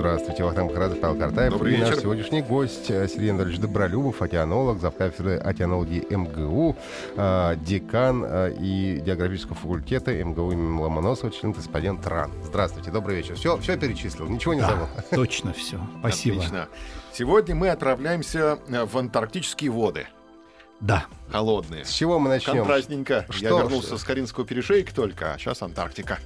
Здравствуйте. Вахтанг Махарадзе, Павел Картаев. Добрый и наш сегодняшний гость э, Сергей Анатольевич Добролюбов, океанолог, завкафедры океанологии МГУ, э, декан э, и географического факультета МГУ имени Ломоносова, член-корреспондент РАН. Здравствуйте, добрый вечер. Все, все перечислил, ничего не забыл. Да, точно все. Спасибо. Отлично. Сегодня мы отправляемся в антарктические воды. Да. Холодные. С чего мы начнем? Контрастненько. Я Что? вернулся с Каринского перешейка только, а сейчас Антарктика.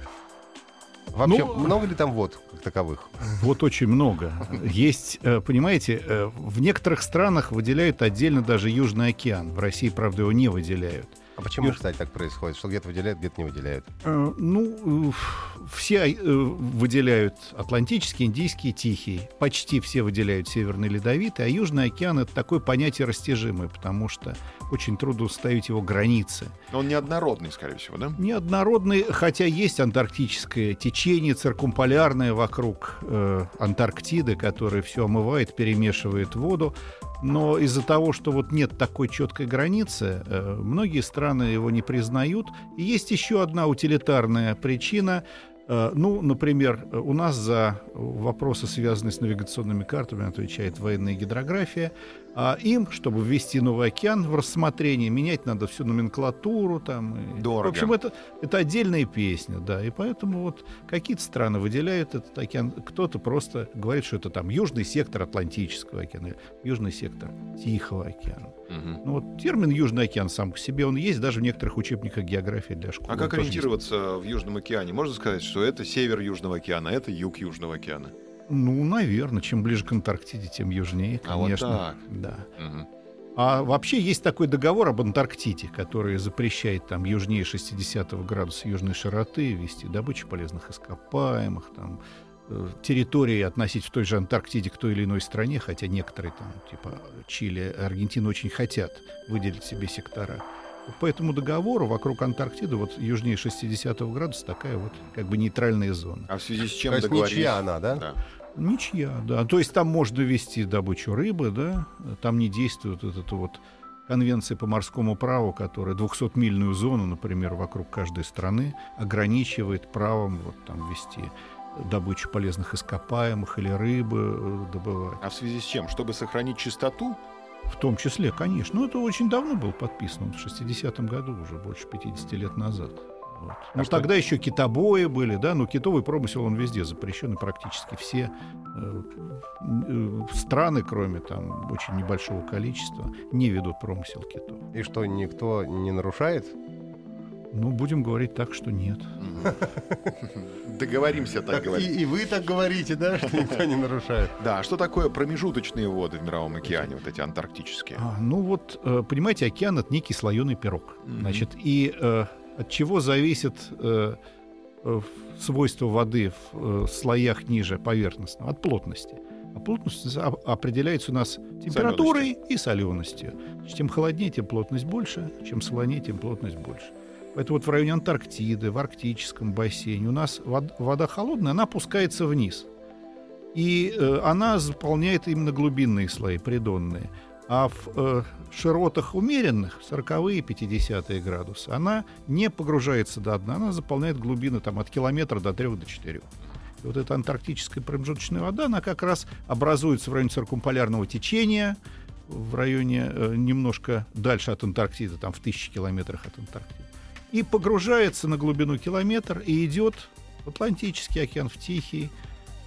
Вообще, Ну, много ли там вод как таковых? Вот очень много. Есть, э, понимаете, э, в некоторых странах выделяют отдельно даже Южный океан. В России, правда, его не выделяют. А почему, кстати, так происходит? Что где-то выделяют, где-то не выделяют? Э, Ну, э, все э, выделяют Атлантический, Индийский, Тихий. Почти все выделяют Северный Ледовитый, а Южный океан — это такое понятие растяжимое, потому что очень трудно установить его границы. Но он неоднородный, скорее всего, да? Неоднородный, хотя есть антарктическое течение циркумполярное вокруг э, Антарктиды, которое все омывает, перемешивает воду. Но из-за того, что вот нет такой четкой границы, э, многие страны его не признают. И есть еще одна утилитарная причина. Э, ну, например, у нас за вопросы, связанные с навигационными картами, отвечает военная гидрография. А им, чтобы ввести новый океан в рассмотрение, менять надо всю номенклатуру там. и- Дорого. В общем, это, это отдельная песня, да. И поэтому вот какие-то страны выделяют этот океан, кто-то просто говорит, что это там южный сектор Атлантического океана, южный сектор Тихого океана. Мгм. Ну вот термин Южный океан сам по себе, он есть даже в некоторых учебниках географии для школы. А как тоже есть. ориентироваться в Южном океане? Можно сказать, что это север Южного океана, это юг Южного океана. Ну, наверное, чем ближе к Антарктиде, тем южнее, А вот конечно. так. Да. Мгм. А вообще есть такой договор об Антарктиде, который запрещает там южнее 60 градуса южной широты вести добычу полезных ископаемых, там, э, территории относить в той же Антарктиде к той или иной стране, хотя некоторые там, типа Чили, Аргентина, очень хотят выделить себе сектора. По этому договору вокруг Антарктиды вот южнее 60 градуса такая вот как бы нейтральная зона. А в связи с чем То есть договорились? ничья она, да? Да. Ничья, да. То есть там можно вести добычу рыбы, да. Там не действует вот эта вот конвенция по морскому праву, которая 200-мильную зону, например, вокруг каждой страны ограничивает правом вот там вести добычу полезных ископаемых или рыбы э, добывать. А в связи с чем? Чтобы сохранить чистоту? В том числе, конечно. Ну, это очень давно был подписан, в 60-м году, уже больше 50 лет назад. Вот. Ну, что- тогда еще китобои были, да, но китовый промысел, он везде запрещен, и практически все э, э, страны, кроме там очень небольшого количества, не ведут промысел китов. И что, никто не нарушает? Ну, будем говорить так, что нет. Договоримся так Так, и, говорить. и вы так говорите, да, что никто не нарушает? Да, а что такое промежуточные воды в Мировом океане, вот эти антарктические? А, ну вот, э, понимаете, океан это некий слоеный пирог. Мгм. Значит, и э, от чего зависит э, э, свойство воды в э, слоях ниже поверхностного? От плотности. А плотность за- определяется у нас температурой и соленостью. Чем холоднее, тем плотность больше, чем солонее, тем плотность больше. Поэтому вот в районе Антарктиды, в арктическом бассейне у нас вод- вода холодная, она опускается вниз. И э, она заполняет именно глубинные слои, придонные. А в э, широтах умеренных, 40-е, 50-е градусы, она не погружается до дна, она заполняет глубины там, от километра до 3 до 4. И вот эта антарктическая промежуточная вода, она как раз образуется в районе циркумполярного течения, в районе э, немножко дальше от Антарктиды, там в тысячи километрах от Антарктиды, и погружается на глубину километр и идет в Атлантический океан, в Тихий,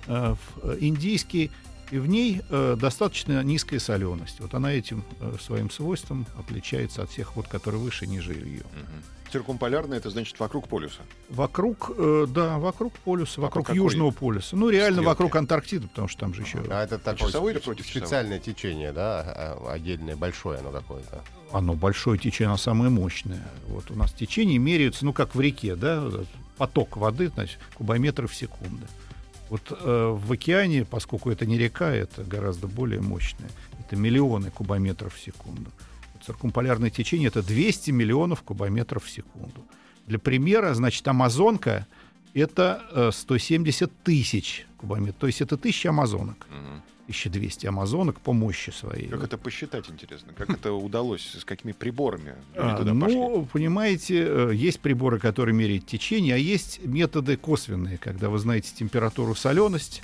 э, в э, Индийский. И в ней э, достаточно низкая соленость. Вот она этим э, своим свойством отличается от всех вод, которые выше и ниже ее. Мгм. Циркумполярная это значит вокруг полюса. Вокруг, э, да, вокруг полюса, вокруг какой? Южного полюса. Ну, реально Стрелки. вокруг Антарктиды, потому что там же еще... А это такое часовое или против специальное течение, да, а, отдельное, большое оно какое-то. Оно большое течение, оно самое мощное. Вот у нас течение меряется, ну, как в реке, да, поток воды, значит, кубометры в секунду. Вот э, в океане, поскольку это не река, это гораздо более мощное. Это миллионы кубометров в секунду. Циркумполярное течение — это 200 миллионов кубометров в секунду. Для примера, значит, Амазонка — это э, 170 тысяч кубометров. То есть это тысяча амазонок. Мгм. 1200 амазонок по мощи своей. Как это посчитать, интересно? Как это удалось? С какими приборами А, пошли? ну, понимаете, э, есть приборы, которые меряют течение, а есть методы косвенные, когда вы знаете температуру, соленость,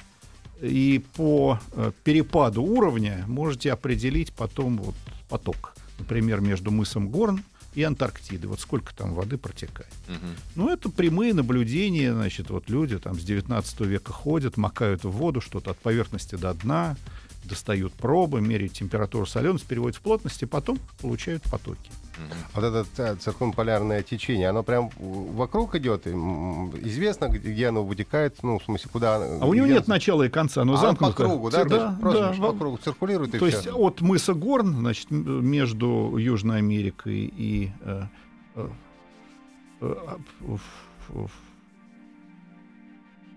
и по э, перепаду уровня можете определить потом вот поток. Например, между мысом Горн и Антарктидой. Вот сколько там воды протекает. Мгм. Ну, это прямые наблюдения, значит, вот люди там с 19 века ходят, макают в воду что-то от поверхности до дна, достают пробы, меряют температуру, соленость, переводят в плотность, и потом получают потоки. Мгм. Вот это ц- циркумполярное течение, оно прям вокруг идет, известно, где оно вытекает, ну, в смысле, куда... А у него нет начала и конца, оно А, замкнуто. по кругу, да? Цир- То есть просто да, по кругу циркулирует и То всё. есть от мыса Горн, значит, между Южной Америкой и э, э, э,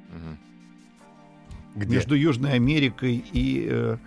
Мгм. Где? между Южной Америкой и э,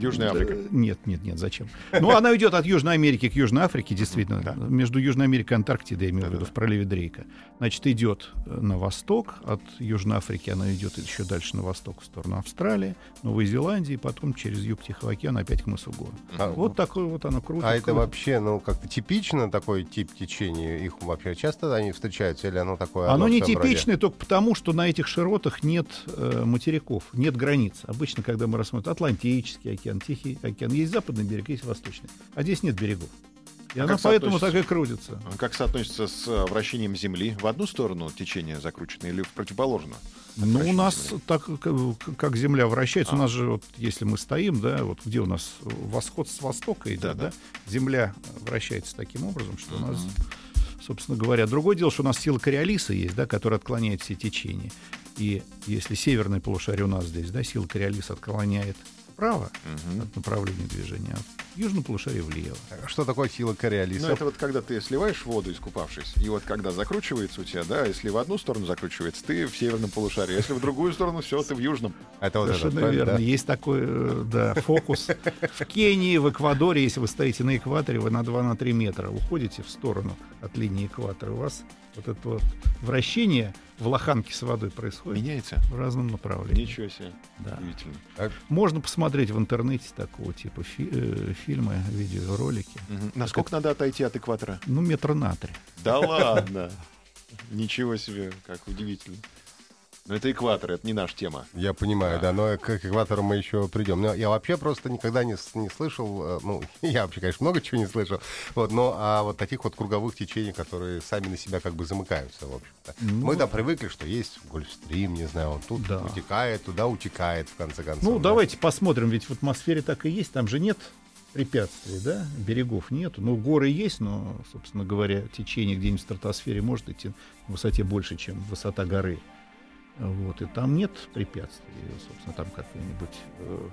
Южная Африка. Нет, нет, нет, зачем? Ну, она идет от Южной Америки к Южной Африке, действительно. Да. Между Южной Америкой и Антарктидой, я имею в виду, в проливе Дрейка. Значит, идет э, на восток, от Южной Африки она идет еще дальше на восток, в сторону Австралии, Новой Зеландии, потом через юг Тихого океана опять к мысу Гор. А, Вот такое вот оно круто. А это вообще, ну, как-то типично такой тип течения? Их вообще часто они встречаются или оно такое? Оно в не типичное только потому, что на этих широтах нет э, материков, нет границ. Обычно, когда мы рассматриваем Атлантический океан, Тихий океан, есть западный берег, есть восточный. А здесь нет берегов. И А она поэтому так и крутится. А Как соотносится с э, вращением Земли? В одну сторону течение закручено или в противоположную? Ну, у нас Земли. так, как, как Земля вращается, А. у нас же, вот, если мы стоим, да, вот где у нас восход с востока идет, Да, да, да. Земля вращается таким образом, что у нас, собственно говоря, другое дело, что у нас сила Кориолиса есть, да, которая отклоняет все течения. И если северное полушарие у нас здесь, да, сила Кориолиса отклоняет вправо Мгм. от направления движения, а в южном полушарии влево. Что такое сила Кориолиса? Ну, это вот когда ты сливаешь воду, искупавшись, и вот когда закручивается у тебя, да, если в одну сторону закручивается, ты в северном полушарии, а если в другую сторону, все, ты в южном. Это вот это, Совершенно правильно, верно. да? Есть такой э, да, фокус. В Кении, в Эквадоре, если вы стоите на экваторе, вы на 2-3 метра уходите в сторону от линии экватора. У вас вот это вот вращение в лоханке с водой происходит Меняется? в разном направлении. Ничего себе. Да. Удивительно. Можно посмотреть в интернете такого типа фи- э, фильмы, видеоролики. Мгм. Насколько надо отойти от экватора? Ну, метра на три. Да ладно. Ничего себе, как удивительно. Но это экватор, это не наша тема. Я понимаю, Да. да, но к экватору мы еще придем. Но я вообще просто никогда не, не слышал, э, ну, я вообще, конечно, много чего не слышал, вот, но а вот таких вот круговых течений, которые сами на себя как бы замыкаются, в общем-то. Ну, мы там привыкли, что есть Гольфстрим, не знаю, он тут Да. утекает, туда утекает, в конце концов. Ну, да. давайте посмотрим, ведь в атмосфере так и есть, там же нет препятствий, да, берегов нету. Ну, горы есть, но, собственно говоря, течение где-нибудь в стратосфере может идти на высоте больше, чем высота горы. Вот, и там нет препятствий, собственно, там какой-нибудь э,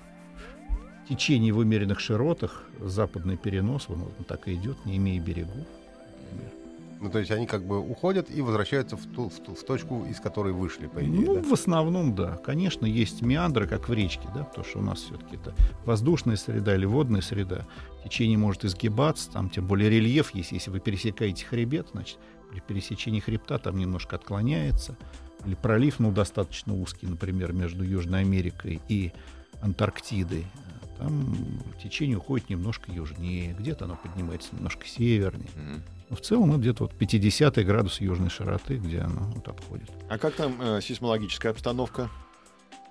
течение в умеренных широтах, западный перенос, он, он так и идет, не имея берегов. например. Ну, то есть они как бы уходят и возвращаются в ту, в ту- в точку, из которой вышли, по идее, Ну, да? в основном, да. Конечно, есть меандры, как в речке, да, потому что у нас все-таки это воздушная среда или водная среда. Течение может изгибаться, там тем более рельеф есть. Если вы пересекаете хребет, значит, при пересечении хребта там немножко отклоняется. Или пролив, ну, достаточно узкий, например, между Южной Америкой и Антарктидой. Там течение уходит немножко южнее, где-то оно поднимается немножко севернее. Мгм. Но в целом это где-то вот 50 градус южной широты, где оно вот обходит. А как там э, сейсмологическая обстановка?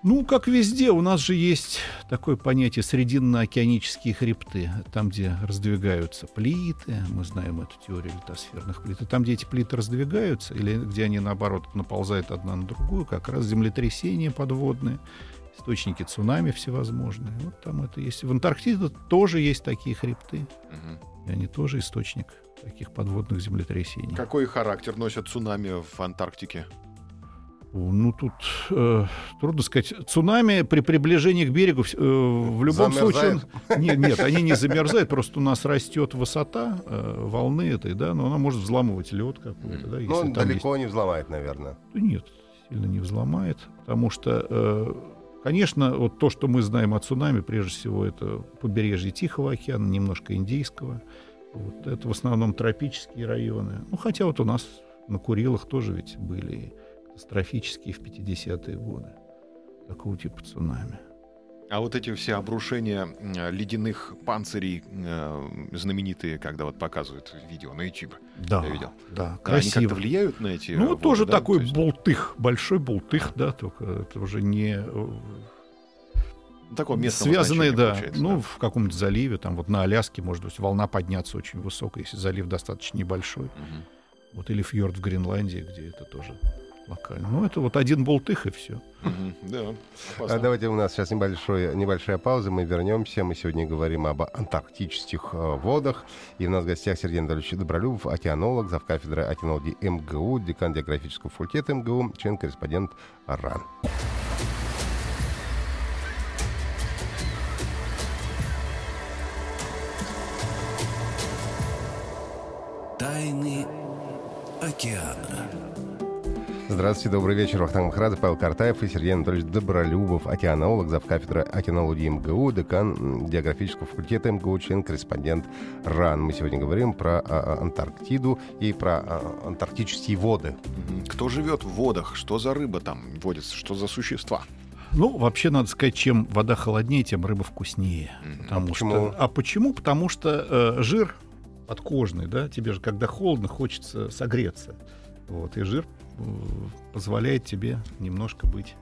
Ну, как везде, у нас же есть такое понятие срединно-океанические хребты, там, где раздвигаются плиты, мы знаем эту теорию литосферных плит, и там, где эти плиты раздвигаются, или где они, наоборот, наползают одна на другую, как раз землетрясения подводные, источники цунами всевозможные. Вот там это есть. В Антарктиде тоже есть такие хребты. И они тоже источник таких подводных землетрясений. Какой характер носят цунами в Антарктике? Ну, тут э, трудно сказать. Цунами при приближении к берегу э, в любом Замерзает? случае... он- Нет, нет, они не замерзают, просто у нас растет высота э, волны этой, да, но она может взламывать лед какой-то, да, Ну, он далеко не взломает, наверное. есть- Да Нет, сильно не взломает, потому что, э, конечно, вот то, что мы знаем о цунами, прежде всего, это побережье Тихого океана, немножко Индийского. Вот, это в основном тропические районы. Ну, хотя вот у нас на Курилах тоже ведь были катастрофические в 50-е годы такого типа цунами. А вот эти все обрушения ледяных панцирей э, знаменитые, когда вот показывают видео на YouTube, Да, я видел. да, Да, они красиво. как-то влияют на эти Ну, воды, тоже да? такой То есть, болтых, большой болтых, да, только это уже не э, такого местного связанные, да, ну, да. в каком-нибудь заливе, там вот на Аляске, может быть, волна подняться очень высокая, если залив достаточно небольшой. Мгм. Вот или фьорд в Гренландии, где это тоже локально. Ну, это вот один болтых и все. Да, А давайте у нас сейчас небольшой, небольшая пауза, мы вернемся. Мы сегодня говорим об антарктических э, водах. И у нас в гостях Сергей Анатольевич Добролюбов, океанолог, завкафедры океанологии МГУ, декан географического факультета МГУ, член-корреспондент РАН. Тайны океана. Здравствуйте, добрый вечер. Вахтанг Махрадзе, Павел Картаев и Сергей Анатольевич Добролюбов, океанолог, завкафедра океанологии МГУ, декан географического факультета МГУ, член-корреспондент РАН. Мы сегодня говорим про а, а, Антарктиду и про а, антарктические воды. Кто живет в водах? Что за рыба там водится? Что за существа? Ну, вообще, надо сказать, чем вода холоднее, тем рыба вкуснее. Потому почему? Что, а почему? Потому что э, жир подкожный, да, тебе же, когда холодно, хочется согреться. Вот, и жир позволяет тебе немножко быть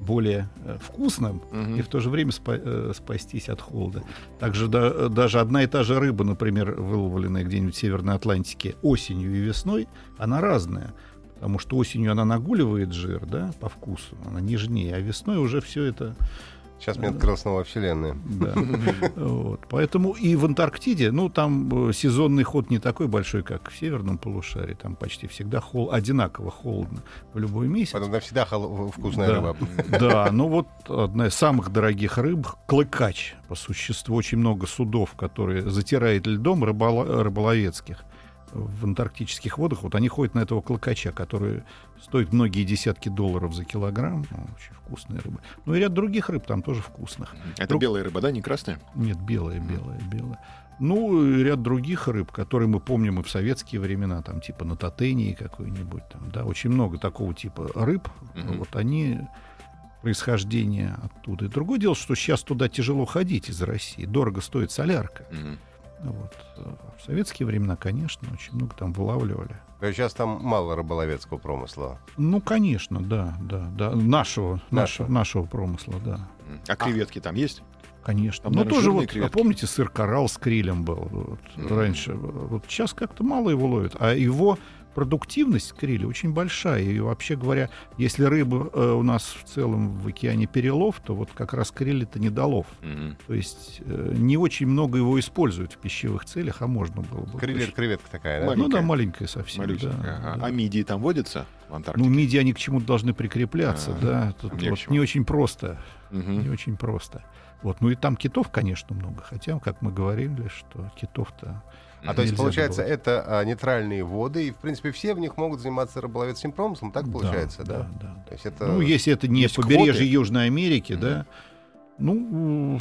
более э, вкусным Мгм. и в то же время спа- э, спастись от холода. Также да- даже одна и та же рыба, например, выловленная где-нибудь в Северной Атлантике осенью и весной, она разная. Потому что осенью она нагуливает жир, да, по вкусу, она нежнее, а весной уже все это Сейчас открылась новая вселенная. да. Вот. Поэтому и в Антарктиде, ну, там э, сезонный ход не такой большой, как в северном полушарии. Там почти всегда хол... одинаково холодно в любой месяц. Потом навсегда хол- вкусная Да. рыба. Да, ну вот одна из самых дорогих рыб — клыкач. По существу очень много судов, которые затирает льдом рыболо- рыболовецких в антарктических водах. Вот они ходят на этого клыкача, который стоит многие десятки долларов за килограмм. Ну, очень вкусная рыба. Ну и ряд других рыб там тоже вкусных. Это Друг- белая рыба, да, не красная? Нет, белая, белая, белая. Ну, и ряд других рыб, которые мы помним и в советские времена, там, типа на Татении какой-нибудь, там, да, очень много такого типа рыб. Мгм. Вот они происхождение оттуда. И другое дело, что сейчас туда тяжело ходить из России. Дорого стоит солярка. Мгм. Вот. А В советские времена, конечно, очень много там вылавливали. Сейчас там мало рыболовецкого промысла. Ну, конечно, да, да, да. Нашего, нашего, Нашего. нашего промысла, да. А креветки там есть? Конечно. Там, Но наверное, тоже вот, а креветки. помните, сыр коралл с крилем был вот, Мгм. раньше. Вот сейчас как-то мало его ловят. А его продуктивность криля очень большая. И вообще говоря, если рыба э, у нас в целом в океане перелов, то вот как раз криль это недолов. Мгм. То есть э, не очень много его используют в пищевых целях, а можно было бы. Крилер, очень- креветка такая, да? Маленькая. Ну да, маленькая совсем. Да, Ага. да. А мидии там водятся в Ну, Антарктике? мидии, они к чему-то должны прикрепляться, А, да. Тут не вот не очень просто. Мгм. Не очень просто. Вот. Ну и там китов, конечно, много. Хотя, как мы говорили, что китов-то... А то есть, получается, забывать. это а, нейтральные воды, и, в принципе, все в них могут заниматься рыболовецким промыслом, так получается, да? Да, да. То есть это... Ну, если это не есть побережье квоты? Южной Америки, да, ну,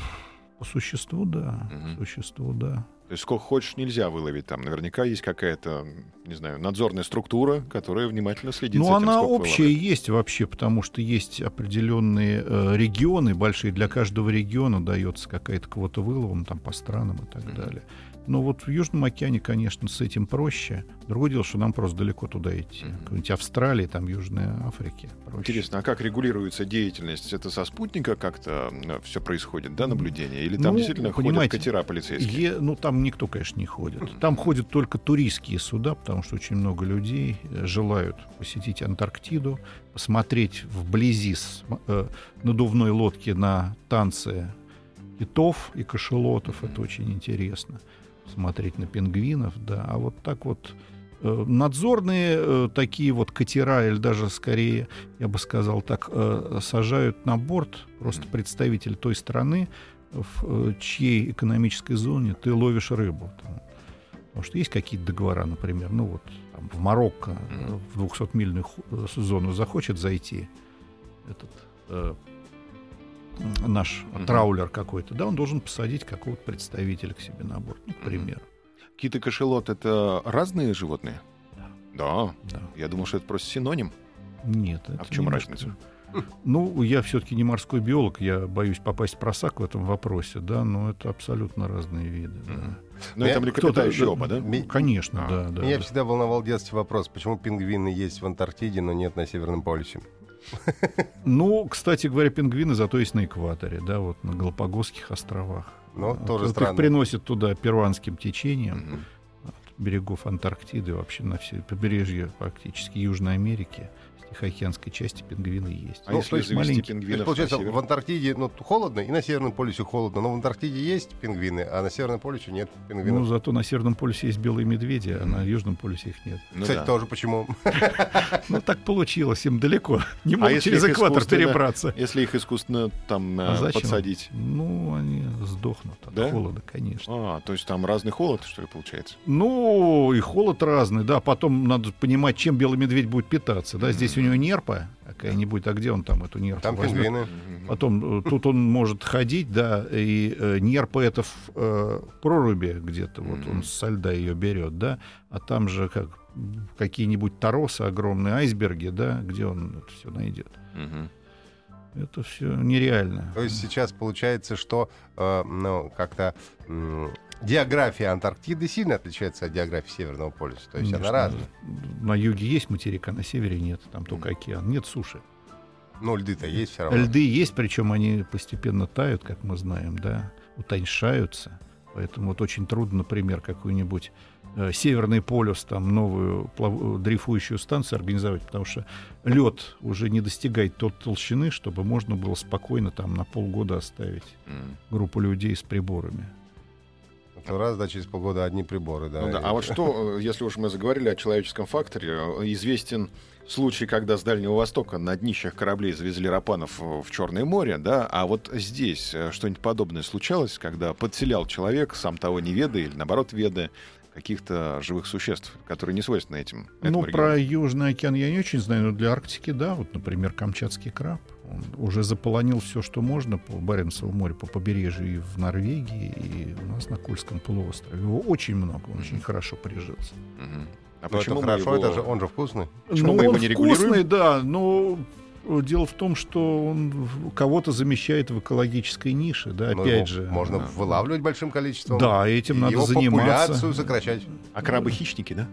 по существу, да. По существу, да. То есть сколько хочешь, нельзя выловить там. Наверняка есть какая-то, не знаю, надзорная структура, которая внимательно следит за Ну, тем, она сколько общая выловит. есть вообще, потому что есть определенные э, регионы большие. Для каждого региона дается какая-то квота вылова, ну, там по странам и так Мгм. далее. Но вот в Южном океане, конечно, с этим проще. Другое дело, что нам просто далеко туда идти. Мгм. Какой-нибудь Австралии, там Южная Африка. Проще. Интересно, а как регулируется деятельность? Это со спутника как-то все происходит, да, наблюдение? Или там Ну, действительно ходят катера полицейские? Е- ну, там никто, конечно, не ходит. Там ходят только туристские суда, потому что очень много людей э, желают посетить Антарктиду, посмотреть вблизи с э, надувной лодки на танцы китов и кашелотов. Это очень интересно. Смотреть на пингвинов, да. А вот так вот э, надзорные э, такие вот катера, или даже скорее, я бы сказал так, э, сажают на борт просто представитель той страны, в чьей экономической зоне ты ловишь рыбу. Там. Потому что есть какие-то договора, например, ну вот там, в Марокко в 200-мильную зону захочет зайти этот наш mm-hmm. траулер какой-то, да, он должен посадить какого-то представителя к себе на борт, ну, к примеру. Mm-hmm. Кит и кошелот — это разные животные? Да. Да? Да. Я думал, что это просто синоним. Нет. А в чем немножко... разница? Ну, я все-таки не морской биолог, я боюсь попасть в просак в этом вопросе, да, но это абсолютно разные виды. Да. Но это млекопитающие оба, да? Конечно, а. да, да. Меня да. всегда волновал в детстве вопрос, почему пингвины есть в Антарктиде, но нет на Северном полюсе? Ну, кстати говоря, пингвины зато есть на экваторе, да, вот на Галапагосских островах. Ну, тоже вот странно. Их приносят туда перуанским течением от берегов Антарктиды, вообще на все побережье практически Южной Америки. Тихоокеанской части пингвины есть. А ну, если то есть маленькие пингвинов получается, в Антарктиде ну, холодно, и на Северном полюсе холодно, но в Антарктиде есть пингвины, а на Северном полюсе нет пингвинов. Ну, зато на Северном полюсе есть белые медведи, а на Южном полюсе их нет. Ну, Кстати, да. тоже почему? Ну, так получилось, им далеко. Не а могут через экватор перебраться. Если их искусственно там а э, подсадить? Ну, они сдохнут от холода, конечно. А, то есть там разный холод, что ли, получается? Ну, и холод разный, да. Потом надо понимать, чем белый медведь будет питаться. Да, здесь у него нерпа какая-нибудь, а где он там эту нерпу Там возьмет? пингвины. Потом э, тут он может ходить, да, и э, нерпа это в э, проруби где-то, вот он со льда ее берет, да, а там же как какие-нибудь торосы огромные, айсберги, да, где он это все найдет. Это все нереально. То есть сейчас получается, что э, ну, как-то География Антарктиды сильно отличается от географии Северного полюса. То есть Конечно, она разная. На юге есть материк, а на севере нет. Там только океан. Нет суши. Ну, льды-то есть все равно. Льды есть, причем они постепенно тают, как мы знаем, да, утоньшаются. Поэтому вот очень трудно, например, какую-нибудь э, Северный полюс, там новую плав... дрейфующую станцию организовать, потому что лед уже не достигает той толщины, чтобы можно было спокойно там на полгода оставить mm. группу людей с приборами. Раз, да, через полгода одни приборы, да. Ну, да. А вот что, э, если уж мы заговорили о человеческом факторе, э, известен случай, когда с Дальнего Востока на днищах кораблей завезли рапанов в Черное море, да, а вот здесь э, что-нибудь подобное случалось, когда подселял человек, сам того не ведая, или наоборот ведая, каких-то живых существ, которые не свойственны этим. Ну, про Южный океан я не очень знаю, но для Арктики, да, вот, например, Камчатский краб. Он уже заполонил все, что можно по Баренцеву морю, по побережью и в Норвегии, и у нас на Кольском полуострове. Его очень много, он очень хорошо прижился. А но почему это хорошо? Его... Это же он же вкусный. Почему ну, мы его не регулируем? Вкусный, да, но дело в том, что он кого-то замещает в экологической нише, да, Но опять же. Можно да. вылавливать большим количеством. Да, этим надо его заниматься. популяцию сокращать. А крабы хищники, да?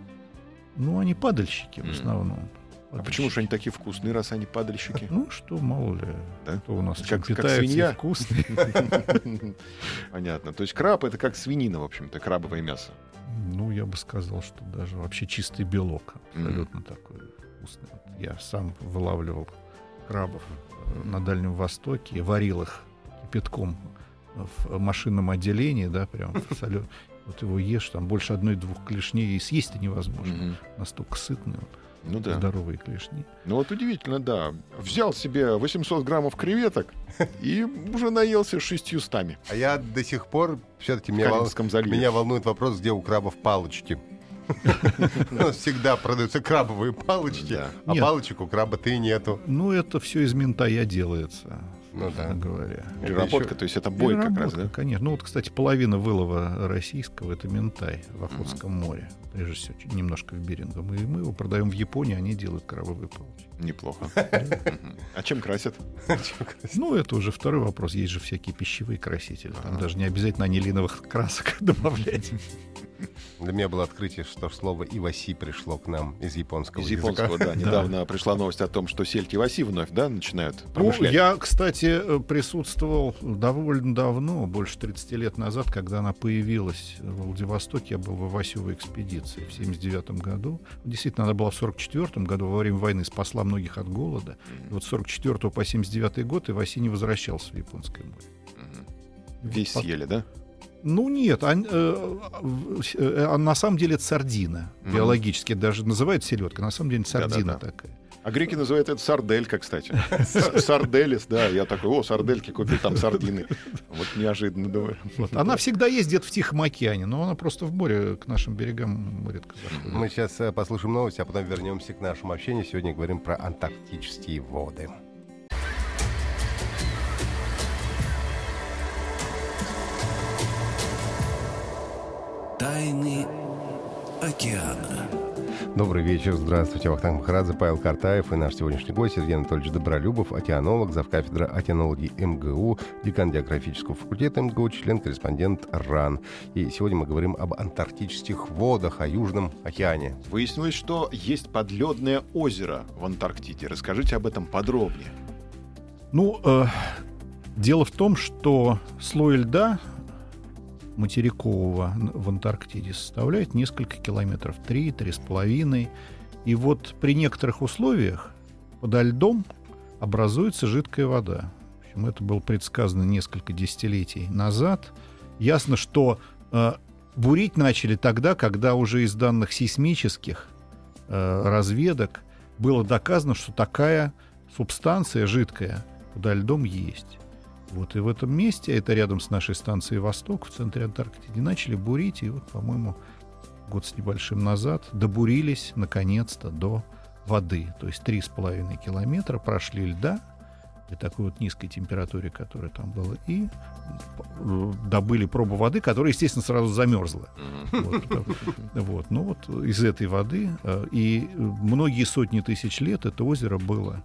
Ну, они падальщики в основном. А почему же они такие вкусные, раз они падальщики? Ну что, мало ли, да? кто у нас как, как свинья вкусный. Понятно. То есть краб это как свинина, в общем-то, крабовое мясо. Ну, я бы сказал, что даже вообще чистый белок абсолютно такой вкусный. Я сам вылавливал крабов э, на Дальнем Востоке, варил их кипятком в машинном отделении, да, прям в солё. Вот его ешь, там больше одной-двух клешней и съесть-то невозможно. Mm-hmm. Настолько сытный он. Ну да. Здоровые клешни. Ну вот удивительно, да. Взял себе 800 граммов креветок и уже наелся шестью стами. А я до сих пор все-таки меня, вол... меня волнует вопрос, где у крабов палочки. Всегда продаются крабовые палочки, а палочек у краба ты нету. Ну, это все из ментая делается ну, да. говоря. Переработка, еще... то есть это бой как раз, да? Конечно. Ну вот, кстати, половина вылова российского это ментай в Охотском uh-huh. море. Прежде всего, немножко в Берингом. И мы его продаем в Японии, они делают крабовые палочки. Неплохо. А чем красят? Ну, это уже второй вопрос. Есть же всякие пищевые красители. Там даже не обязательно анилиновых красок добавлять. Для меня было открытие, что слово «иваси» пришло к нам из японского Из языка. японского, да. Недавно пришла новость о том, что сельки Васи вновь, да, начинают Ну, промышлять. я, кстати, э, присутствовал довольно давно, больше 30 лет назад, когда она появилась в Владивостоке. Я был в Ивасевой экспедиции в 79 году. Действительно, она была в 44 году, во время войны спасла многих от голода. И вот с 44 по 79 год Иваси не возвращался в Японское море. Весь Пот- съели, да? Ну нет, ан- э, э, а на самом деле это сардина. Биологически даже называют селедка, на самом деле сардина Да-да-да. такая. А греки называют это сарделька, кстати. Сарделис, да. Я такой, о, сардельки, купил там сардины. Вот неожиданно, думаю. Вот. Она всегда есть где-то в Тихом океане, но она просто в море, к нашим берегам редко заходит. Мы сейчас э, послушаем новости, а потом вернемся к нашему общению. Сегодня говорим про антарктические воды. Тайны океана. Добрый вечер, здравствуйте. Вахтанг Махарадзе, Павел Картаев и наш сегодняшний гость Сергей Анатольевич Добролюбов, океанолог, завкафедра океанологии МГУ, декан географического факультета МГУ, член-корреспондент РАН. И сегодня мы говорим об антарктических водах, о Южном океане. Выяснилось, что есть подледное озеро в Антарктиде. Расскажите об этом подробнее. Ну, э, дело в том, что слой льда материкового в Антарктиде составляет несколько километров, 3-3,5. И вот при некоторых условиях подо льдом образуется жидкая вода. В общем, это было предсказано несколько десятилетий назад. Ясно, что э, бурить начали тогда, когда уже из данных сейсмических э, разведок было доказано, что такая субстанция жидкая подо льдом есть. Вот и в этом месте, это рядом с нашей станцией «Восток» в центре Антарктиды, начали бурить, и вот, по-моему, год с небольшим назад добурились, наконец-то, до воды. То есть 3,5 километра прошли льда при такой вот низкой температуре, которая там была, и э, добыли пробу воды, которая, естественно, сразу замерзла. Вот. Вот, ну вот из этой воды э, и многие сотни тысяч лет это озеро было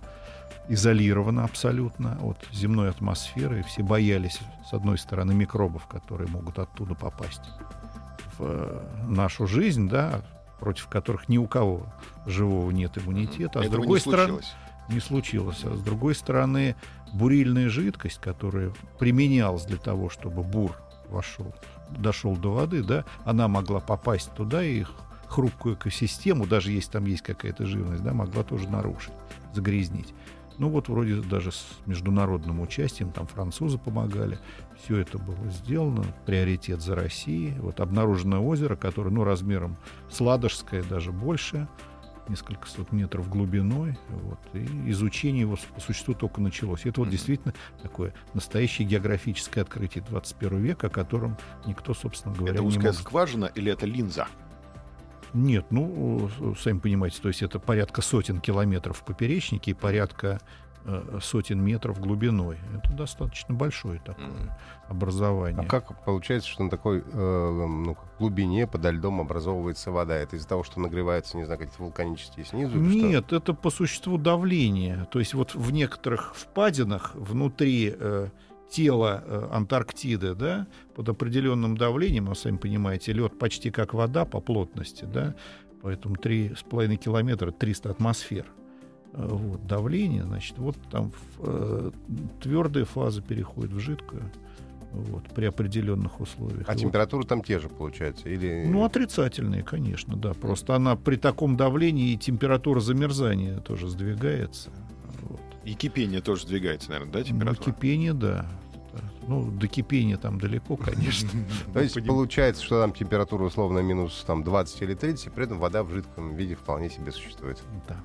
изолировано абсолютно от земной атмосферы. И все боялись, с одной стороны, микробов, которые могут оттуда попасть в э, нашу жизнь, да, против которых ни у кого живого нет иммунитета. А с Этого другой не стороны, случилось. не случилось. А с другой стороны, бурильная жидкость, которая применялась для того, чтобы бур вошел, дошел до воды, да, она могла попасть туда и хрупкую экосистему, даже если там есть какая-то живность, да, могла тоже нарушить, загрязнить. Ну вот вроде даже с международным участием, там французы помогали, все это было сделано, приоритет за Россией. Вот обнаруженное озеро, которое, ну, размером с Ладожское, даже больше, несколько сот метров глубиной, вот, и изучение его по существу только началось. Это вот действительно такое настоящее географическое открытие 21 века, о котором никто, собственно говоря, Это не узкая мог скважина или это линза? Нет, ну, сами понимаете, то есть это порядка сотен километров в поперечнике и порядка э, сотен метров глубиной. Это достаточно большое такое Мгм. образование. А как получается, что на такой э, ну, как глубине подо льдом образовывается вода? Это из-за того, что нагреваются, не знаю, какие-то вулканические снизу? или что? Нет, это по существу давление. То есть вот в некоторых впадинах внутри э, тела э, Антарктиды, да, под определенным давлением, вы сами понимаете, лед почти как вода по плотности, да, поэтому 3,5 километра 300 атмосфер. Э, Вот, давление, значит, вот там э, твердая фаза переходит в жидкую вот, при определенных условиях. А И вот температура там те же, получается? Или... ну, отрицательные, конечно, да. Просто она при таком давлении и температура замерзания тоже сдвигается. Вот. И кипение тоже сдвигается, наверное, да, Ну, температура? кипение, да. Ну, до кипения там далеко, конечно. То есть получается, что там температура условно минус там, 20 или 30, и при этом вода в жидком виде вполне себе существует. Да.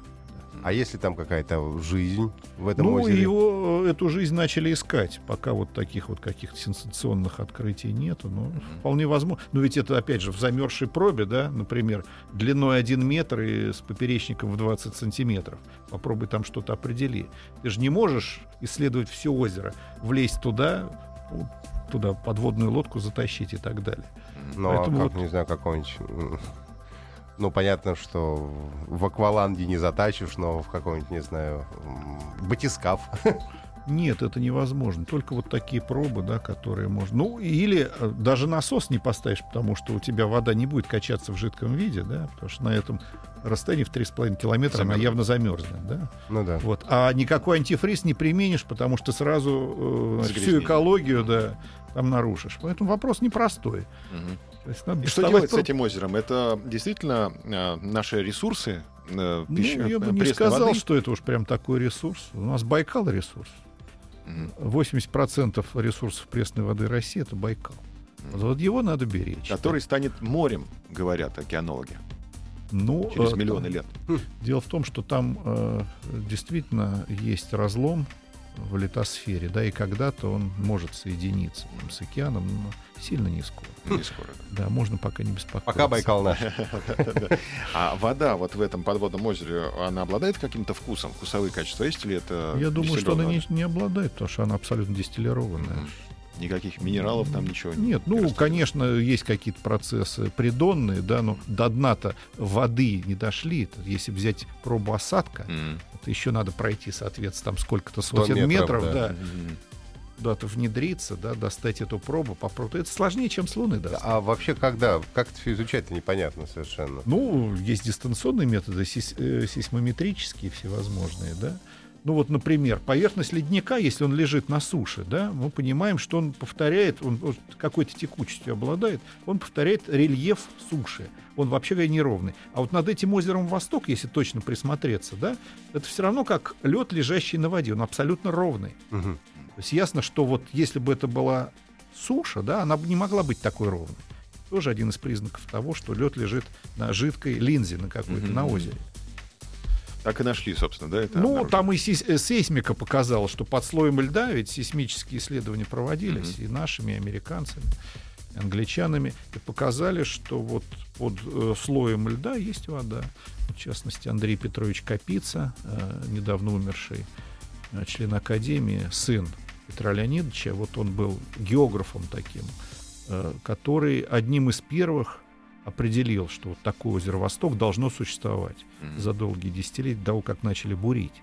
А если там какая-то жизнь в этом Ну, озере? его, э, эту жизнь начали искать, пока вот таких вот каких-то сенсационных открытий нету. Но вполне возможно. Но ведь это, опять же, в замерзшей пробе, да, например, длиной 1 метр и с поперечником в 20 сантиметров. Попробуй там что-то определи. Ты же не можешь исследовать все озеро, влезть туда, ну, туда подводную лодку затащить и так далее. Ну, а как, вот- не знаю, какой-нибудь... Ну, понятно, что в акваланге не затащишь, но в какой-нибудь, не знаю, батискаф. Нет, это невозможно. Только вот такие пробы, да, которые можно. Ну, или э, даже насос не поставишь, потому что у тебя вода не будет качаться в жидком виде, да, потому что на этом расстоянии в 3,5 километра она Замерзнет. явно замерзнет, да. Ну да. Вот. А никакой антифриз не применишь, потому что сразу э, всю экологию, да, там нарушишь. Поэтому вопрос непростой. Мгм. То есть надо И что делать с проб- этим озером? Это действительно э, наши ресурсы? э, Ну, пища- я бы э, не сказал, воды? что это уж прям такой ресурс. У нас Байкал ресурс. Мгм. 80% ресурсов пресной воды России это Байкал. Вот, вот его надо беречь. Который станет морем, говорят океанологи, ну, через э, миллионы лет. Дело в том, что там э, действительно есть разлом в литосфере, да, и когда-то он может соединиться там, с океаном, но сильно не скоро. Не скоро. Да, можно пока не беспокоиться. Пока Байкал наш. А вода вот в этом подводном озере, она обладает каким-то вкусом? Вкусовые качества есть или это Я думаю, что она не обладает, потому что она абсолютно дистиллированная. Никаких минералов там ничего Нет, ну, растет. конечно, есть какие-то процессы придонные, да, но до дна-то воды не дошли. Если взять пробу осадка, Мгм. это еще надо пройти, соответственно, там сколько-то 100 сотен метров, метров, да. да, Мгм. куда-то внедриться, да, достать эту пробу, попробовать. Это сложнее, чем с Луны достать. А вообще когда? Как это все изучать-то непонятно совершенно. Ну, есть дистанционные методы, сейс- э, сейсмометрические всевозможные, да. Ну вот, например, поверхность ледника, если он лежит на суше, да, мы понимаем, что он повторяет, он вот какой-то текучестью обладает, он повторяет рельеф суши. Он вообще говоря неровный. А вот над этим озером Восток, если точно присмотреться, да, это все равно как лед, лежащий на воде, он абсолютно ровный. Мгм. То есть ясно, что вот если бы это была суша, да, она бы не могла быть такой ровной. Тоже один из признаков того, что лед лежит на жидкой линзе на какой-то, Мгм. на озере. Так и нашли, собственно, да? Это ну, обнаружили? там и э, сейсмика показала, что под слоем льда ведь сейсмические исследования проводились и нашими, и американцами, и англичанами, и показали, что вот под э, слоем льда есть вода. В частности, Андрей Петрович Капица, э, недавно умерший э, член Академии, сын Петра Леонидовича, вот он был географом таким, э, который одним из первых определил, что вот такое озеро Восток должно существовать Мгм. за долгие десятилетия до того, как начали бурить.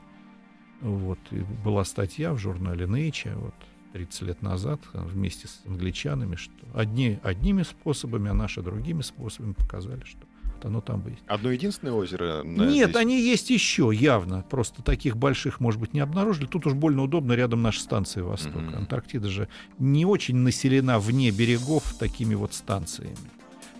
Вот. И была статья в журнале Nature вот, 30 лет назад э, вместе с англичанами, что одни одними способами, а наши другими способами показали, что вот оно там есть. Одно единственное озеро? на Нет, здесь? они есть еще, явно. Просто таких больших, может быть, не обнаружили. Тут уж больно удобно, рядом наша станция Восток. Мгм. Антарктида же не очень населена вне берегов такими вот станциями.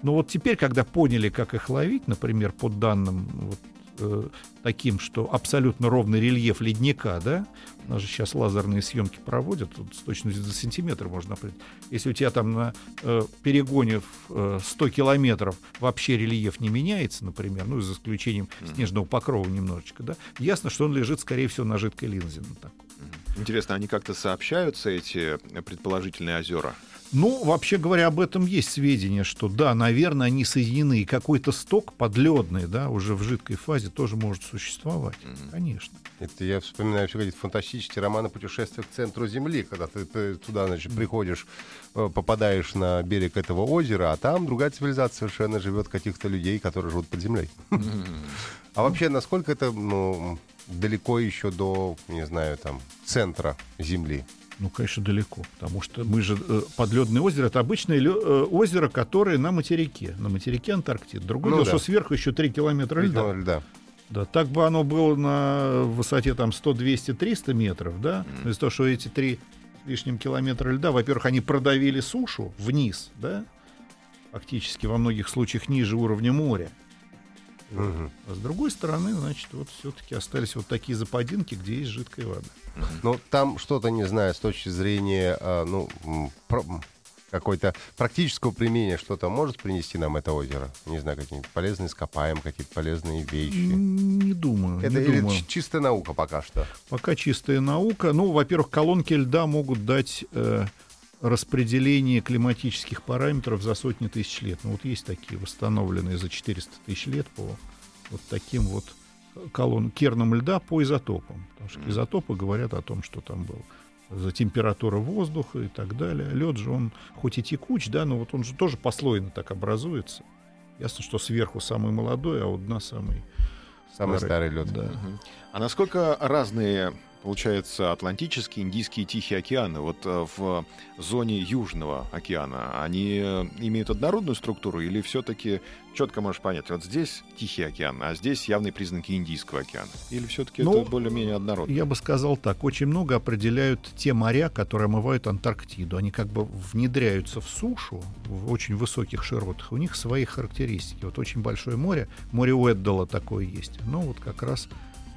Но вот теперь, когда поняли, как их ловить, например, по данным вот, э, таким, что абсолютно ровный рельеф ледника, да, у нас же сейчас лазерные съемки проводят, тут с точностью до сантиметра можно определить. Если у тебя там на э, перегоне в э, 100 километров вообще рельеф не меняется, например, ну, за исключением Мгм. снежного покрова немножечко, да, ясно, что он лежит, скорее всего, на жидкой линзе. на такой. Мгм. Интересно, они как-то сообщаются, эти предположительные озера? Ну, вообще говоря, об этом есть сведения, что да, наверное, они соединены, и какой-то сток подледный, да, уже в жидкой фазе тоже может существовать. Мгм. Конечно. Это я вспоминаю все эти фантастические романы «Путешествие к центру Земли», когда ты, ты туда, значит, приходишь, э, попадаешь на берег этого озера, а там другая цивилизация совершенно живет каких-то людей, которые живут под землей. А вообще, насколько это ну, далеко еще до, не знаю, там, центра Земли? Ну, конечно, далеко, потому что мы же э, подледное озеро это обычное э, озеро, которое на материке, на материке Антарктиды. Другое Ну дело, да. что сверху еще 3 километра льда. Льда. Да, так бы оно было на высоте там 100, 200, 300 метров, да, но из-за того, что эти три лишним километра льда, во-первых, они продавили сушу вниз, да, фактически во многих случаях ниже уровня моря. Мгм. А с другой стороны, значит, вот все-таки остались вот такие западинки, где есть жидкая вода. Ну, там что-то, не знаю, с точки зрения, а, ну, про- какой-то практического применения, что-то может принести нам это озеро? Не знаю, какие-нибудь полезные ископаемые, какие-то полезные вещи. Не думаю, Это не или думаю. чи- чистая наука пока что? Пока чистая наука. Ну, во-первых, колонки льда могут дать э, распределение климатических параметров за сотни тысяч лет. Ну, вот есть такие восстановленные за 400 тысяч лет по вот таким вот колон кернам льда по изотопам. Потому что изотопы говорят о том, что там был за температура воздуха и так далее. Лед же он хоть и текуч, да, но вот он же тоже послойно так образуется. Ясно, что сверху самый молодой, а у дна самый Самый старый лед. Да. А насколько разные получается, Атлантический, Индийский и Тихий океаны. Вот э, в зоне Южного океана они э, имеют однородную структуру или все-таки четко можешь понять, вот здесь Тихий океан, а здесь явные признаки Индийского океана? Или все-таки ну, это более-менее однородно? Я бы сказал так. Очень много определяют те моря, которые омывают Антарктиду. Они как бы внедряются в сушу в очень высоких широтах. У них свои характеристики. Вот очень большое море, море Уэддала такое есть. Ну вот как раз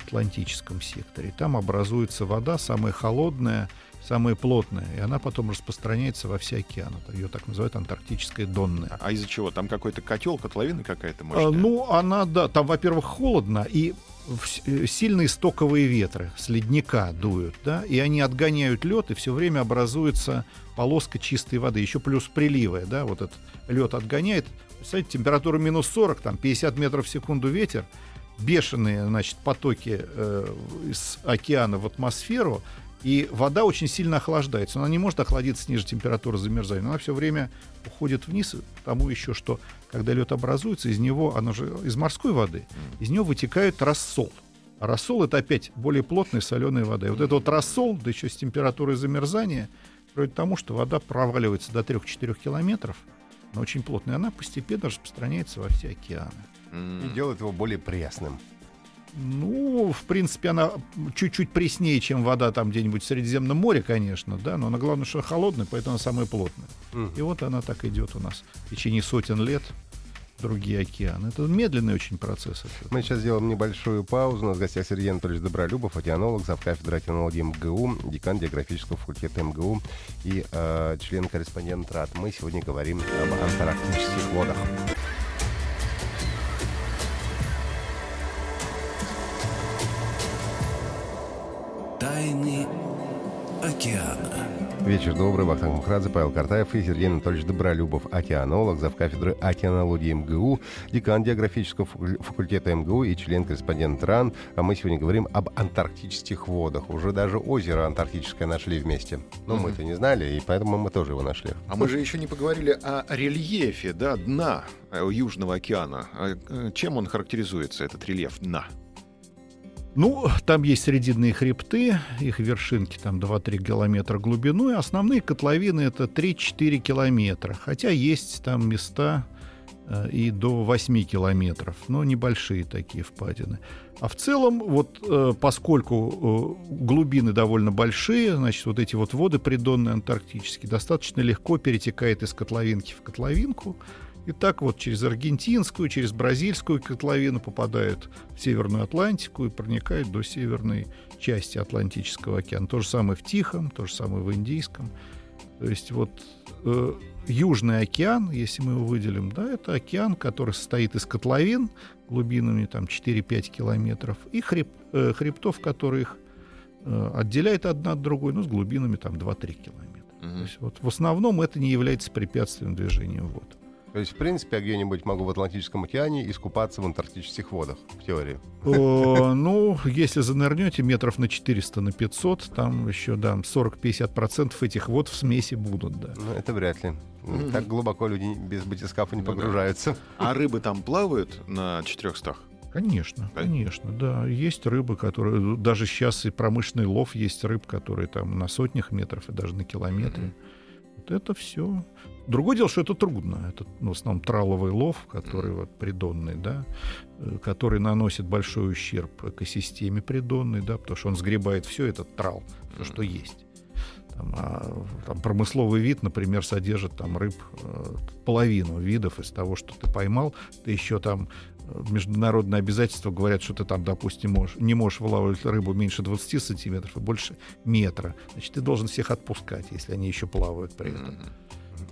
Атлантическом секторе. Там образуется вода, самая холодная, самая плотная, и она потом распространяется во все океаны. Ее так называют антарктическая донная. А из-за чего? Там какой-то котел, котловина какая-то мощная? А, ну, она, да, там, во-первых, холодно, и э, сильные стоковые ветры с ледника дуют, да, и они отгоняют лед, и все время образуется полоска чистой воды, еще плюс приливая, да, вот этот лед отгоняет. Представляете, температура минус 40, там 50 метров в секунду ветер, бешеные значит, потоки э, из океана в атмосферу, и вода очень сильно охлаждается. Она не может охладиться ниже температуры замерзания. Она все время уходит вниз, тому еще, что когда лед образуется, из него, оно же из морской воды, из него вытекает рассол. А рассол это опять более плотная соленая вода. И вот этот вот рассол, да еще с температурой замерзания, приводит к тому, что вода проваливается до 3-4 километров, но очень плотная. Она постепенно распространяется во все океаны. И делает его более пресным. Ну, в принципе, она чуть-чуть преснее, чем вода там где-нибудь в Средиземном море, конечно, да, но она главное, что холодная, поэтому она самая плотная. Mm. И вот она так идет у нас в течение сотен лет другие океаны. Это медленный очень процесс. Мы сейчас сделаем небольшую паузу. У нас в гостях Сергей Анатольевич Добролюбов, океанолог, завкафедра океанологии МГУ, декан географического факультета МГУ и э, член-корреспондент РАД. Мы сегодня говорим об антарктических водах. Тайны океана. Вечер добрый. Вахтанг Мухрадзе, Павел Картаев и Сергей Анатольевич Добролюбов, океанолог, завкафедры океанологии МГУ, декан географического факультета МГУ и член-корреспондент РАН. А мы сегодня говорим об антарктических водах. Уже даже озеро антарктическое нашли вместе. Но мы это не знали, и поэтому мы тоже его нашли. А мы же еще не поговорили о рельефе да, дна э, Южного океана. А, э, чем он характеризуется, этот рельеф дна? Ну, там есть срединные хребты, их вершинки там 2-3 километра глубину, и основные котловины это 3-4 километра. Хотя есть там места э, и до 8 километров, но небольшие такие впадины. А в целом, вот э, поскольку э, глубины довольно большие, значит, вот эти вот воды придонные антарктические достаточно легко перетекают из котловинки в котловинку, и так вот через аргентинскую, через бразильскую котловину попадают в Северную Атлантику и проникают до северной части Атлантического океана. То же самое в Тихом, то же самое в Индийском. То есть вот э, Южный океан, если мы его выделим, да, это океан, который состоит из котловин глубинами там 4-5 километров и хреб, э, хребтов, которые их э, отделяет одна от другой, ну, с глубинами там 2-3 километра. Угу. То есть вот в основном это не является препятствием движения вод. То есть, в принципе, я где-нибудь могу в Атлантическом океане искупаться в антарктических водах, в теории. О, ну, если занырнете метров на 400, на 500, там еще, да, 40-50% этих вод в смеси будут, да. Ну, это вряд ли. Mm-hmm. Так глубоко люди без батискафа не ну, погружаются. Да. А рыбы там плавают на 400? Конечно, да? конечно, да. Есть рыбы, которые... Даже сейчас и промышленный лов есть рыб, которые там на сотнях метров и даже на километре. Mm-hmm. Вот это все Другое дело, что это трудно. Это ну, в основном траловый лов, который вот придонный, да, э, который наносит большой ущерб экосистеме придонной, да, потому что он сгребает все этот трал, все, что есть. Там, а, там промысловый вид, например, содержит там рыб э, половину видов из того, что ты поймал. Ты еще там э, международные обязательства говорят, что ты там, допустим, можешь, не можешь вылавливать рыбу меньше 20 сантиметров и больше метра. Значит, ты должен всех отпускать, если они еще плавают при этом. Mm-hmm.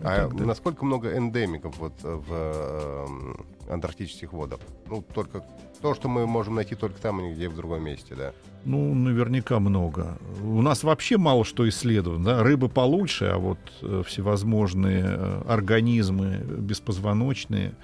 А тогда... насколько много эндемиков вот в э, антарктических водах? Ну, только то, что мы можем найти только там, а нигде в другом месте, да? Ну, наверняка много. У нас вообще мало что исследовано. Да? Рыбы получше, а вот э, всевозможные э, организмы беспозвоночные,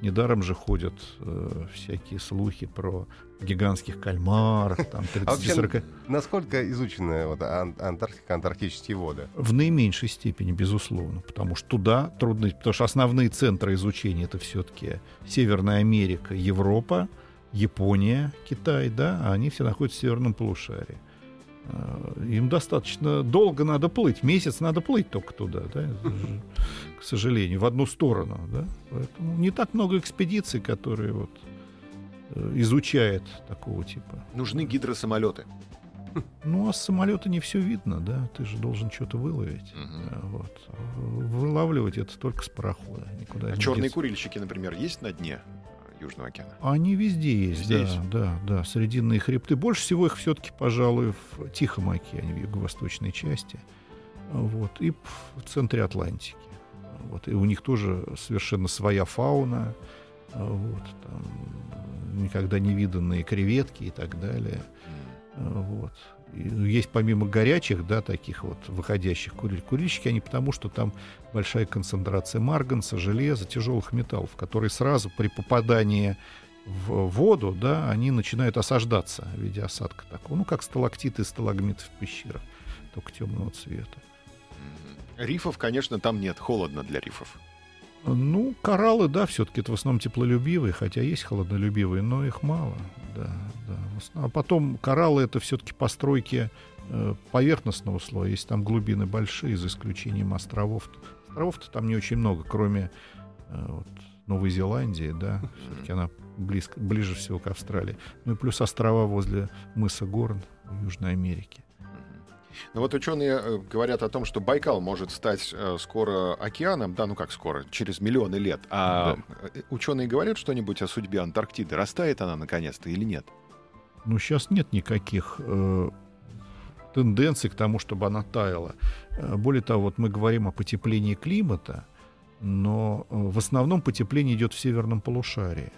недаром же ходят э, всякие слухи про гигантских кальмаров, там 30-40... А насколько изучены вот, Антарктика, антарктические воды? В наименьшей степени, безусловно, потому что туда трудно... Потому что основные центры изучения это все-таки Северная Америка, Европа, Япония, Китай, да, а они все находятся в северном полушарии. Э, им достаточно долго надо плыть, месяц надо плыть только туда, да, к сожалению, в одну сторону, да. Поэтому не так много экспедиций, которые вот изучает такого типа. Нужны гидросамолеты. Ну, а с самолета не все видно, да, ты же должен что-то выловить. Да, вот. Вылавливать это только с парохода. Никуда А не черные деться. курильщики, например, есть на дне э, Южного океана? Они везде есть, Везде да, есть? да, да, срединные хребты. Больше всего их все-таки, пожалуй, в Тихом океане, в юго-восточной части, вот, и в центре Атлантики. Вот, и у них тоже совершенно своя фауна, вот, там никогда не виданные креветки и так далее. Вот. И есть помимо горячих, да, таких вот выходящих куриль, курильщики, они потому, что там большая концентрация марганца, железа, тяжелых металлов, которые сразу при попадании в воду, да, они начинают осаждаться в виде осадка такого, ну, как сталактиты и сталагмиты в пещерах, только темного цвета. Рифов, конечно, там нет. Холодно для рифов. Ну, кораллы, да, все-таки это в основном теплолюбивые, хотя есть холодолюбивые, но их мало, да, да. А потом кораллы это все-таки постройки э, поверхностного слоя, если там глубины большие, за исключением островов. Островов-то там не очень много, кроме э, вот, Новой Зеландии, да, все-таки она близко, ближе всего к Австралии. Ну и плюс острова возле мыса Горн в Южной Америке. Но вот ученые э, говорят о том, что Байкал может стать э, скоро океаном, да, ну как скоро, через миллионы лет. А э, ученые говорят что-нибудь о судьбе Антарктиды? Растает она наконец-то или нет? Ну, сейчас нет никаких э, тенденций к тому, чтобы она таяла. Более того, вот мы говорим о потеплении климата, но в основном потепление идет в северном полушарии.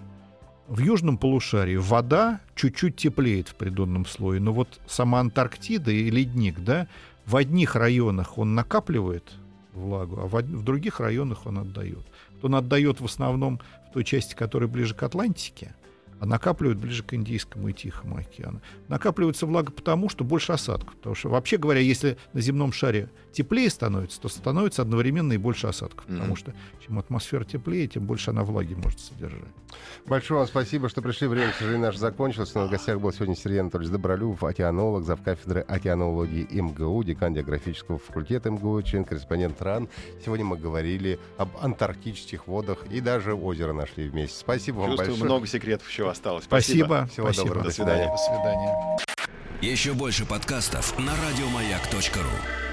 В южном полушарии вода чуть-чуть теплеет в придонном слое, но вот сама Антарктида и ледник, да, в одних районах он накапливает влагу, а в, других районах он отдает. Он отдает в основном в той части, которая ближе к Атлантике, а накапливают ближе к Индийскому и Тихому океану. Накапливается влага потому, что больше осадков. Потому что, вообще говоря, если на земном шаре теплее становится, то становится одновременно и больше осадков. Мгм. Потому что чем атмосфера теплее, тем больше она влаги может содержать. Большое вам спасибо, что пришли. Время, к сожалению, наше закончилось. У нас в гостях был сегодня Сергей Анатольевич Добролюбов, океанолог, завкафедры океанологии МГУ, декан географического факультета МГУ, член-корреспондент РАН. Сегодня мы говорили об антарктических водах и даже озеро нашли вместе. Спасибо вам Чувствую, большое. много секретов еще осталось. Спасибо. Всего спасибо. доброго. До свидания. До свидания. Еще больше подкастов на радиомаяк.ру.